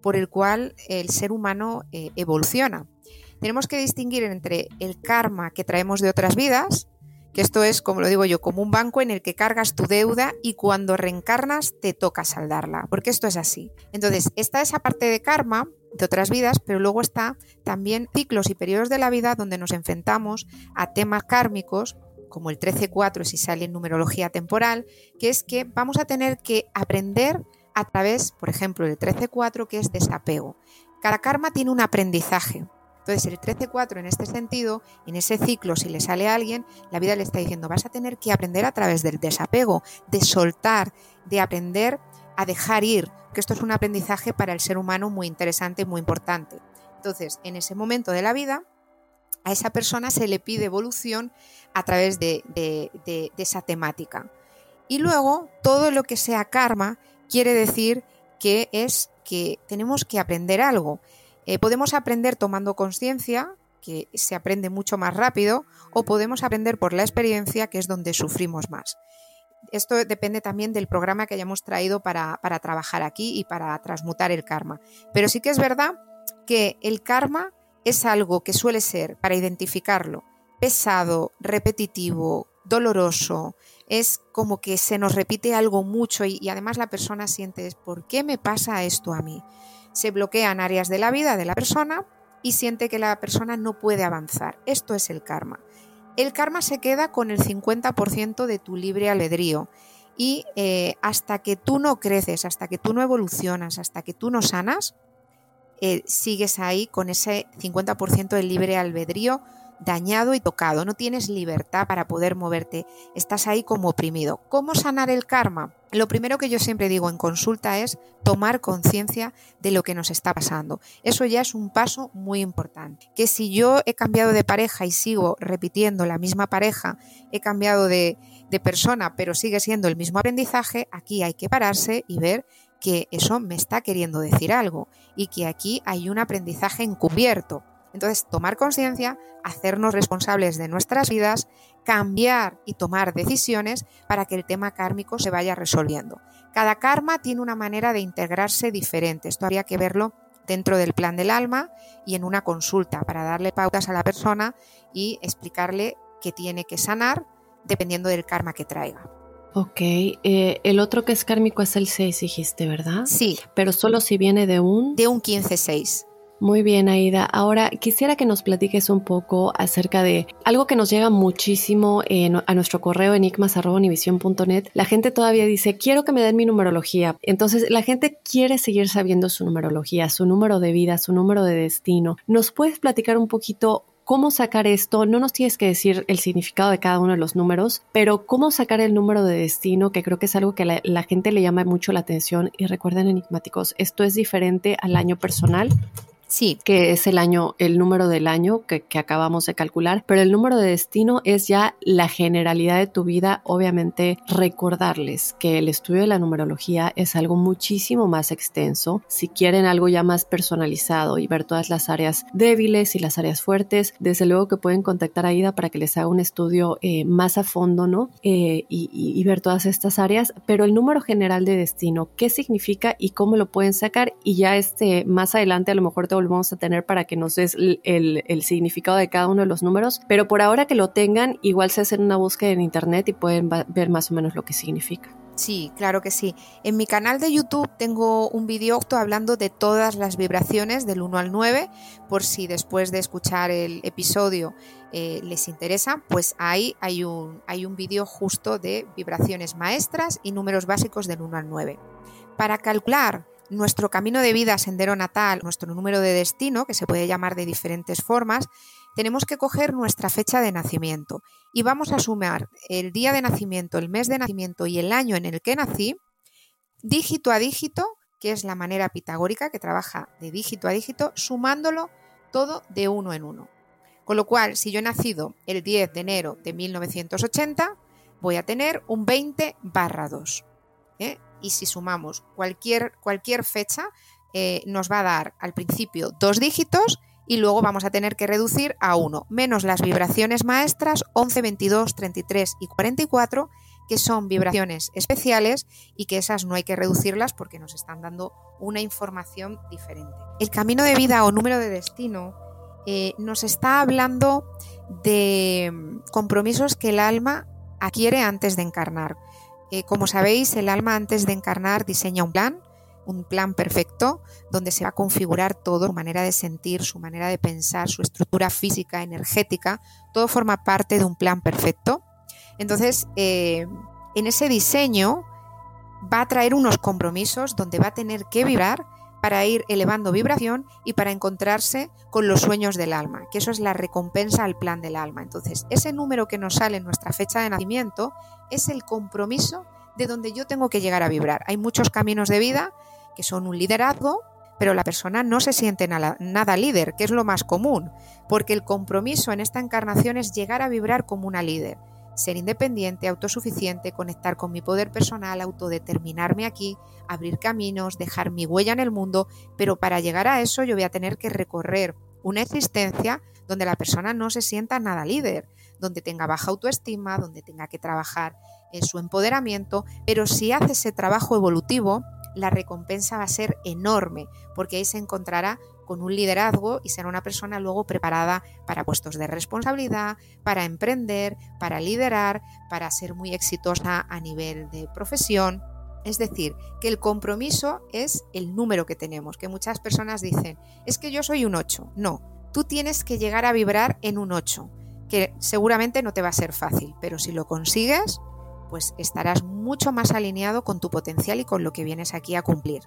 por el cual el ser humano eh, evoluciona. Tenemos que distinguir entre el karma que traemos de otras vidas, que esto es, como lo digo yo, como un banco en el que cargas tu deuda y cuando reencarnas te toca saldarla, porque esto es así. Entonces, está esa parte de karma de otras vidas, pero luego está también ciclos y periodos de la vida donde nos enfrentamos a temas kármicos como el 13-4 si sale en numerología temporal, que es que vamos a tener que aprender a través, por ejemplo, del 13-4, que es desapego. Cada karma tiene un aprendizaje. Entonces, el 13-4 en este sentido, en ese ciclo, si le sale a alguien, la vida le está diciendo, vas a tener que aprender a través del desapego, de soltar, de aprender a dejar ir, que esto es un aprendizaje para el ser humano muy interesante y muy importante. Entonces, en ese momento de la vida, a esa persona se le pide evolución a través de, esa temática. Y luego, todo lo que sea karma quiere decir que es que tenemos que aprender algo. Eh, podemos aprender tomando conciencia, que se aprende mucho más rápido, o podemos aprender por la experiencia, que es donde sufrimos más. Esto depende también del programa que hayamos traído para, para trabajar aquí y para transmutar el karma. Pero sí que es verdad que el karma es algo que suele ser, para identificarlo, pesado, repetitivo, doloroso, es como que se nos repite algo mucho y, además la persona siente, ¿por qué me pasa esto a mí? Se bloquean áreas de la vida de la persona y siente que la persona no puede avanzar. Esto es el karma. El karma se queda con el 50% de tu libre albedrío y eh, hasta que tú no creces, hasta que tú no evolucionas, hasta que tú no sanas, eh, sigues ahí con ese 50% del libre albedrío dañado y tocado, no tienes libertad para poder moverte, estás ahí como oprimido. ¿Cómo sanar el karma? Lo primero que yo siempre digo en consulta es tomar conciencia de lo que nos está pasando. Eso ya es un paso muy importante. Que si yo he cambiado de pareja y sigo repitiendo la misma pareja, he cambiado de, de persona, pero sigue siendo el mismo aprendizaje, aquí hay que pararse y ver que eso me está queriendo decir algo y que aquí hay un aprendizaje encubierto. Entonces, tomar conciencia, hacernos responsables de nuestras vidas, cambiar y tomar decisiones para que el tema kármico se vaya resolviendo. Cada karma tiene una manera de integrarse diferente. Esto habría que verlo dentro del plan del alma y en una consulta para darle pautas a la persona y explicarle que tiene que sanar dependiendo del karma que traiga. Ok, eh, el otro que es kármico es el 6, dijiste, ¿verdad? Sí. Pero solo si viene de un... De un 15-6. Muy bien, Aida. Ahora quisiera que nos platiques un poco acerca de algo que nos llega muchísimo a nuestro correo enigmas.univision.net. La gente todavía dice, quiero que me den mi numerología. Entonces, la gente quiere seguir sabiendo su numerología, su número de vida, su número de destino. ¿Nos puedes platicar un poquito cómo sacar esto. No nos tienes que decir el significado de cada uno de los números, pero cómo sacar el número de destino, que creo que es algo que la, gente le llama mucho la atención. Y recuerden, enigmáticos, esto es diferente al año personal Sí. Que es el año, el número del año que, acabamos de calcular, pero el número de destino es ya la generalidad de tu vida. Obviamente, recordarles que el estudio de la numerología es algo muchísimo más extenso. Si quieren algo ya más personalizado y ver todas las áreas débiles y las áreas fuertes, desde luego que pueden contactar a Ida para que les haga un estudio eh, más a fondo, ¿no? Eh, y, y ver todas estas áreas. Pero el número general de destino, ¿qué significa y cómo lo pueden sacar? Y ya este, más adelante a lo mejor te vamos a tener para que nos des el, significado de cada uno de los números, pero por ahora que lo tengan, igual se hacen una búsqueda en internet y pueden ver más o menos lo que significa. Sí, claro que sí. En mi canal de YouTube tengo un vídeo hablando de todas las vibraciones del 1 al 9, por si después de escuchar el episodio eh, les interesa, pues ahí hay un, hay un vídeo justo de vibraciones maestras y números básicos del 1 al 9. Para calcular nuestro camino de vida, sendero natal, nuestro número de destino, que se puede llamar de diferentes formas, tenemos que coger nuestra fecha de nacimiento y vamos a sumar el día de nacimiento, el mes de nacimiento y el año en el que nací, dígito a dígito, que es la manera pitagórica que trabaja de dígito a dígito, sumándolo todo de uno en uno. Con lo cual, si yo he nacido el 10 de enero de 1980, voy a tener un 20 barra 2 y si sumamos cualquier, cualquier fecha, eh, nos va a dar al principio dos dígitos y luego vamos a tener que reducir a 1, menos las vibraciones maestras 11, 22, 33 y 44, que son vibraciones especiales y que esas no hay que reducirlas porque nos están dando una información diferente. El camino de vida o número de destino eh, nos está hablando de mm, compromisos que el alma adquiere antes de encarnar. Eh, como sabéis, el alma antes de encarnar diseña un plan, un plan perfecto, donde se va a configurar todo, su manera de sentir, su manera de pensar, su estructura física, energética, todo forma parte de un plan perfecto. Entonces, eh, en ese diseño va a traer unos compromisos donde va a tener que vibrar para ir elevando vibración y para encontrarse con los sueños del alma, que eso es la recompensa al plan del alma. Entonces, ese número que nos sale en nuestra fecha de nacimiento es el compromiso de donde yo tengo que llegar a vibrar. Hay muchos caminos de vida que son un liderazgo, pero la persona no se siente nada, nada, líder, que es lo más común, porque el compromiso en esta encarnación es llegar a vibrar como una líder, ser independiente, autosuficiente, conectar con mi poder personal, autodeterminarme aquí, abrir caminos, dejar mi huella en el mundo, pero para llegar a eso yo voy a tener que recorrer una existencia donde la persona no se sienta nada líder, donde tenga baja autoestima, donde tenga que trabajar en su empoderamiento, pero si hace ese trabajo evolutivo, la recompensa va a ser enorme, porque ahí se encontrará con un liderazgo y será una persona luego preparada para puestos de responsabilidad, para emprender, para liderar, para ser muy exitosa a nivel de profesión. Es decir, que el compromiso es el número que tenemos, que muchas personas dicen, es que yo soy un 8. No, tú tienes que llegar a vibrar en un 8, que seguramente no te va a ser fácil, pero si lo consigues, pues estarás mucho más alineado con tu potencial y con lo que vienes aquí a cumplir.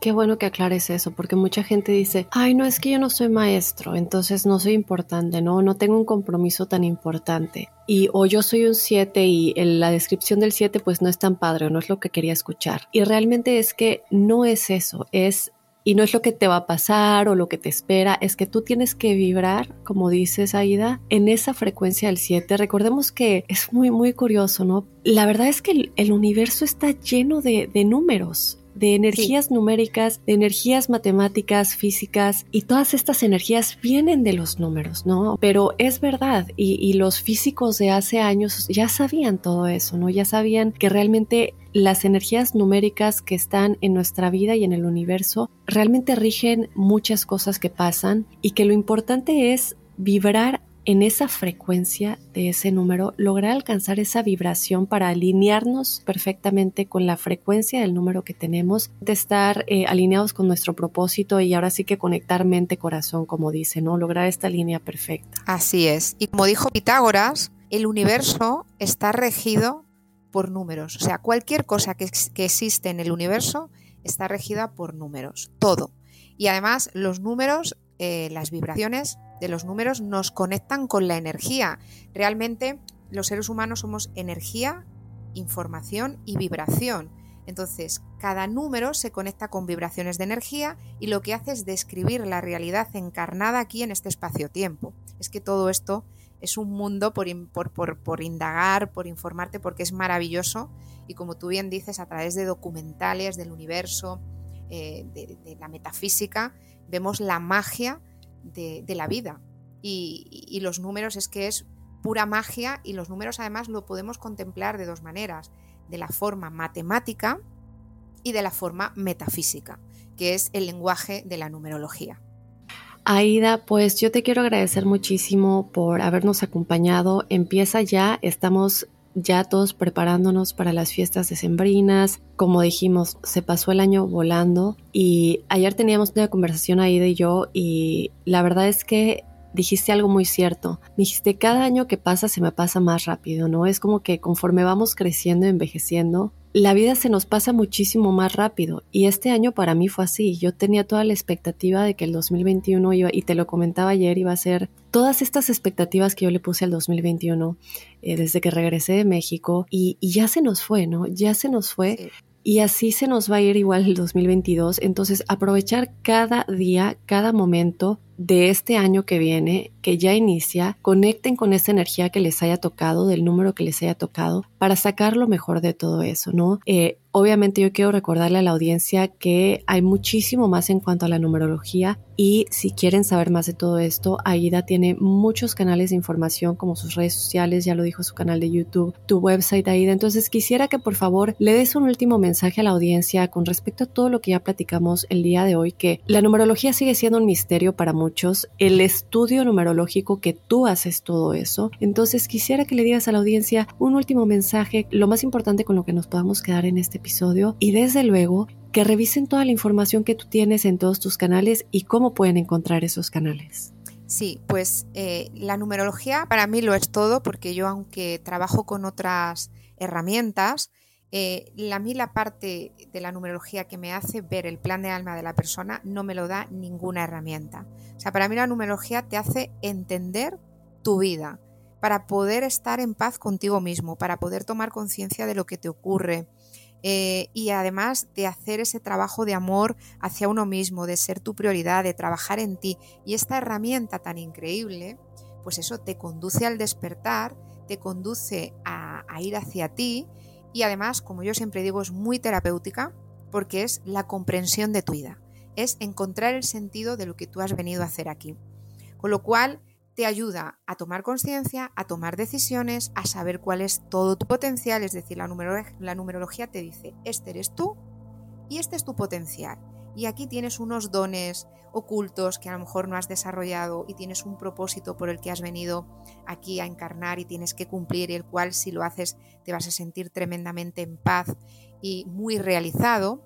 Qué bueno que aclares eso, porque mucha gente dice, ay, no es que yo no soy maestro, entonces no soy importante, no, no tengo un compromiso tan importante. Y o yo soy un 7 y la descripción del 7 pues no es tan padre o no es lo que quería escuchar. Y realmente es que no es eso, es y no es lo que te va a pasar o lo que te espera, es que tú tienes que vibrar, como dices Aida, en esa frecuencia del 7. Recordemos que es muy, muy curioso, ¿no? La verdad es que el, universo está lleno de, de números de energías numéricas, de energías matemáticas, físicas, y todas estas energías vienen de los números, ¿no? Pero es verdad, y, y, los físicos de hace años ya sabían todo eso, ¿no? Ya sabían que realmente las energías numéricas que están en nuestra vida y en el universo realmente rigen muchas cosas que pasan y que lo importante es vibrar en esa frecuencia de ese número, lograr alcanzar esa vibración para alinearnos perfectamente con la frecuencia del número que tenemos, de estar eh, alineados con nuestro propósito y ahora sí que conectar mente-corazón, como dice, ¿no? Lograr esta línea perfecta. Así es. Y como dijo Pitágoras, el universo está regido por números. O sea, cualquier cosa que, existe en el universo está regida por números, todo. Y además los números, eh, las vibraciones de los números nos conectan con la energía. Realmente los seres humanos somos energía, información y vibración. Entonces, cada número se conecta con vibraciones de energía y lo que hace es describir la realidad encarnada aquí en este espacio-tiempo. Es que todo esto es un mundo por, por, indagar, por informarte, porque es maravilloso y como tú bien dices, a través de documentales del universo, eh, de, la metafísica, vemos la magia de, la vida. Y, los números es que es pura magia y los números además lo podemos contemplar de dos maneras, de la forma matemática y de la forma metafísica, que es el lenguaje de la numerología. Aida, pues yo te quiero agradecer muchísimo por habernos acompañado. Empieza ya, estamos ya todos preparándonos para las fiestas decembrinas. Como dijimos, se pasó el año volando y ayer teníamos una conversación Aida y yo y la verdad es que dijiste algo muy cierto. Dijiste, cada año que pasa se me pasa más rápido, ¿no? Es como que conforme vamos creciendo, envejeciendo, la vida se nos pasa muchísimo más rápido y este año para mí fue así. Yo tenía toda la expectativa de que el 2021 iba, y te lo comentaba ayer, iba a ser todas estas expectativas que yo le puse al 2021 eh, desde que regresé de México y, ya se nos fue, ¿no? Ya se nos fue. Y así se nos va a ir igual el 2022. Entonces, aprovechar cada día, cada momento de este año que viene, que ya inicia, conecten con esa energía que les haya tocado, del número que les haya tocado, para sacar lo mejor de todo eso, ¿no? Eh, obviamente yo quiero recordarle a la audiencia que hay muchísimo más en cuanto a la numerología y si quieren saber más de todo esto, Aida tiene muchos canales de información como sus redes sociales, ya lo dijo su canal de YouTube, tu website Aida. Entonces quisiera que por favor le des un último mensaje a la audiencia con respecto a todo lo que ya platicamos el día de hoy, que la numerología sigue siendo un misterio para muchos, el estudio numerológico que tú haces todo eso. Entonces quisiera que le digas a la audiencia un último mensaje, lo más importante con lo que nos podamos quedar en este episodio y desde luego que revisen toda la información que tú tienes en todos tus canales y cómo pueden encontrar esos canales. Sí, pues eh, la numerología para mí lo es todo porque yo aunque trabajo con otras herramientas, eh, a mí la parte de la numerología que me hace ver el plan de alma de la persona no me lo da ninguna herramienta. O sea, para mí la numerología te hace entender tu vida, para poder estar en paz contigo mismo, para poder tomar conciencia de lo que te ocurre, eh, y además de hacer ese trabajo de amor hacia uno mismo, de ser tu prioridad, de trabajar en ti. Y esta herramienta tan increíble, pues eso te conduce al despertar, te conduce a, a ir hacia ti y además, como yo siempre digo, es muy terapéutica porque es la comprensión de tu vida, es encontrar el sentido de lo que tú has venido a hacer aquí. Con lo cual, te ayuda a tomar conciencia, a tomar decisiones, a saber cuál es todo tu potencial, es decir, la, numerología te dice, este eres tú y este es tu potencial. Y aquí tienes unos dones ocultos que a lo mejor no has desarrollado y tienes un propósito por el que has venido aquí a encarnar y tienes que cumplir, y el cual si lo haces te vas a sentir tremendamente en paz y muy realizado.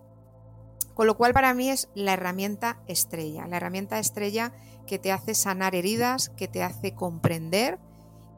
Con lo cual para mí es la herramienta estrella, la herramienta estrella que te hace sanar heridas, que te hace comprender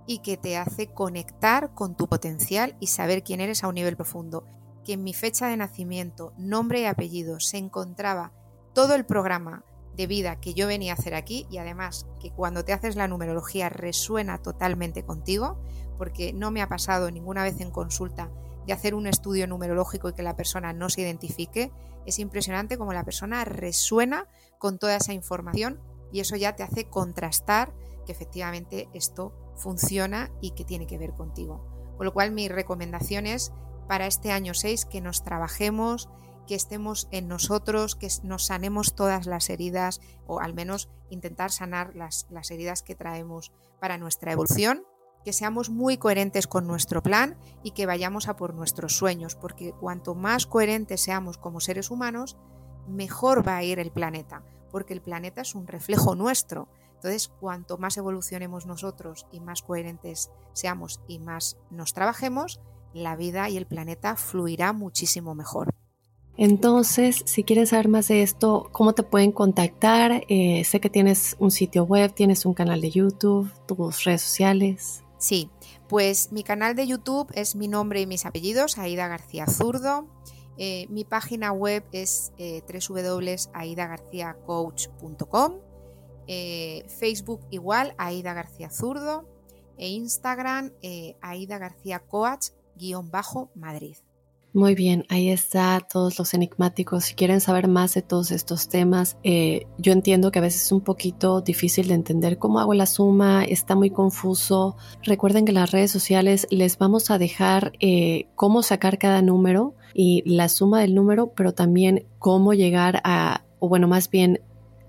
y que te hace conectar con tu potencial y saber quién eres a un nivel profundo. Que en mi fecha de nacimiento, nombre y apellido se encontraba todo el programa de vida que yo venía a hacer aquí y además que cuando te haces la numerología resuena totalmente contigo, porque no me ha pasado ninguna vez en consulta de hacer un estudio numerológico y que la persona no se identifique, es impresionante como la persona resuena con toda esa información y eso ya te hace contrastar que efectivamente esto funciona y que tiene que ver contigo. Con lo cual mi recomendación es para este año 6 que nos trabajemos, que estemos en nosotros, que nos sanemos todas las heridas o al menos intentar sanar las, las heridas que traemos para nuestra evolución que seamos muy coherentes con nuestro plan y que vayamos a por nuestros sueños, porque cuanto más coherentes seamos como seres humanos, mejor va a ir el planeta, porque el planeta es un reflejo nuestro. Entonces, cuanto más evolucionemos nosotros y más coherentes seamos y más nos trabajemos, la vida y el planeta fluirá muchísimo mejor. Entonces, si quieres saber más de esto, ¿cómo te pueden contactar? Eh, sé que tienes un sitio web, tienes un canal de YouTube, tus redes sociales. Sí, pues mi canal de YouTube es mi nombre y mis apellidos, Aida García Zurdo. Eh, mi página web es eh, www.aidagarciacoach.com. Eh, Facebook igual, Aida García Zurdo. E Instagram, Aida García Coach-Madrid. Muy bien, ahí está todos los enigmáticos. Si quieren saber más de todos estos temas, eh, yo entiendo que a veces es un poquito difícil de entender cómo hago la suma, está muy confuso. Recuerden que en las redes sociales les vamos a dejar eh, cómo sacar cada número y la suma del número, pero también cómo llegar a, o bueno, más bien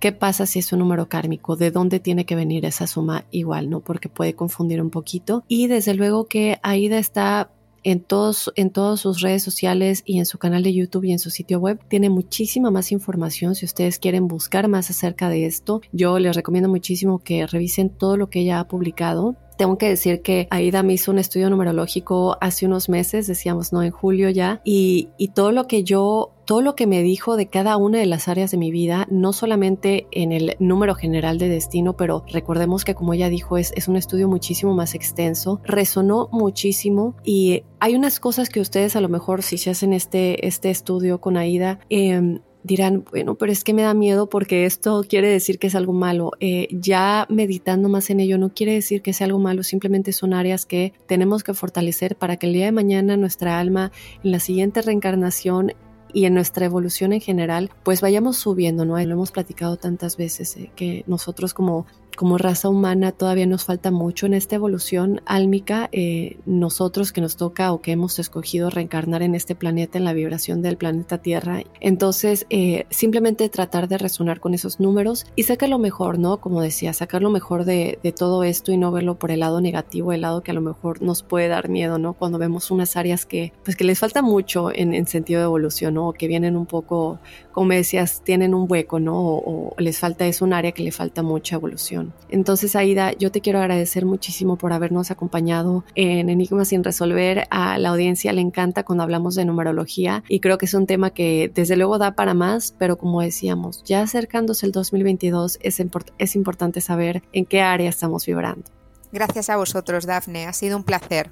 ¿Qué pasa si es un número kármico? ¿De dónde tiene que venir esa suma igual, no? Porque puede confundir un poquito. Y desde luego que Aida está en, todos, en todas sus redes sociales y en su canal de YouTube y en su sitio web. Tiene muchísima más información si ustedes quieren buscar más acerca de esto. Yo les recomiendo muchísimo que revisen todo lo que ella ha publicado tengo que decir que Aida me hizo un estudio numerológico hace unos meses, decíamos, no, en julio ya, y, y todo lo que yo todo lo que me dijo de cada una de las áreas de mi vida, no solamente en el número general de destino, pero recordemos que como ella dijo, es, un estudio muchísimo más extenso, resonó muchísimo y hay unas cosas que ustedes a lo mejor si se hacen este, este estudio con Aida, eh, dirán, bueno, pero es que me da miedo porque esto quiere decir que es algo malo. Eh, ya meditando más en ello no quiere decir que sea algo malo, simplemente son áreas que tenemos que fortalecer para que el día de mañana nuestra alma en la siguiente reencarnación y en nuestra evolución en general, pues vayamos subiendo, ¿no? Lo hemos platicado tantas veces, eh, que nosotros como como raza humana todavía nos falta mucho en esta evolución álmica. Eh, nosotros que nos toca o que hemos escogido reencarnar en este planeta, en la vibración del planeta Tierra. Entonces, eh, simplemente tratar de resonar con esos números y sacar lo mejor, ¿no? Como decía, sacar lo mejor de, todo esto y no verlo por el lado negativo, el lado que a lo mejor nos puede dar miedo, ¿no? Cuando vemos unas áreas que, pues que les falta mucho en, en sentido de evolución, ¿no? Que vienen un poco, como decías, tienen un hueco, ¿no? O, o les falta, es un área que le falta mucha evolución. Entonces, Aida, yo te quiero agradecer muchísimo por habernos acompañado en Enigmas sin resolver. A la audiencia le encanta cuando hablamos de numerología y creo que es un tema que desde luego da para más, pero como decíamos, ya acercándose el 2022 es, es importante saber en qué área estamos vibrando. Gracias a vosotros, Dafne. Ha sido un placer.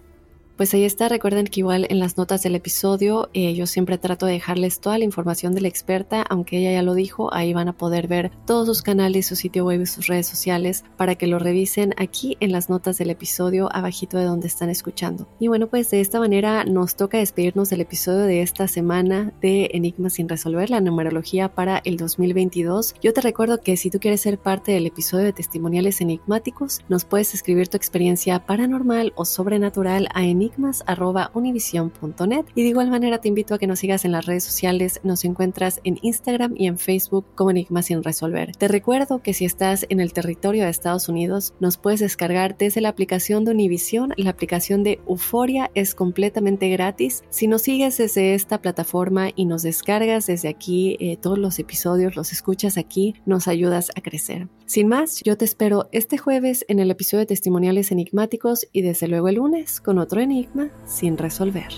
Pues ahí está, recuerden que igual en las notas del episodio eh, yo siempre trato de dejarles toda la información de la experta, aunque ella ya lo dijo, ahí van a poder ver todos sus canales, su sitio web y sus redes sociales para que lo revisen aquí en las notas del episodio abajito de donde están escuchando. Y bueno, pues de esta manera nos toca despedirnos del episodio de esta semana de Enigmas sin resolver, la numerología para el 2022. Yo te recuerdo que si tú quieres ser parte del episodio de testimoniales enigmáticos, nos puedes escribir tu experiencia paranormal o sobrenatural a enigmas.univision.net y de igual manera te invito a que nos sigas en las redes sociales, nos encuentras en Instagram y en Facebook como Enigmas sin resolver. Te recuerdo que si estás en el territorio de Estados Unidos, nos puedes descargar desde la aplicación de Univision, la aplicación de Euforia es completamente gratis. Si nos sigues desde esta plataforma y nos descargas desde aquí eh, todos los episodios, los escuchas aquí, nos ayudas a crecer. Sin más, yo te espero este jueves en el episodio de Testimoniales Enigmáticos y desde luego el lunes con otro enigma sin resolver.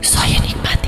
Soy enigmático.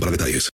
para detalles.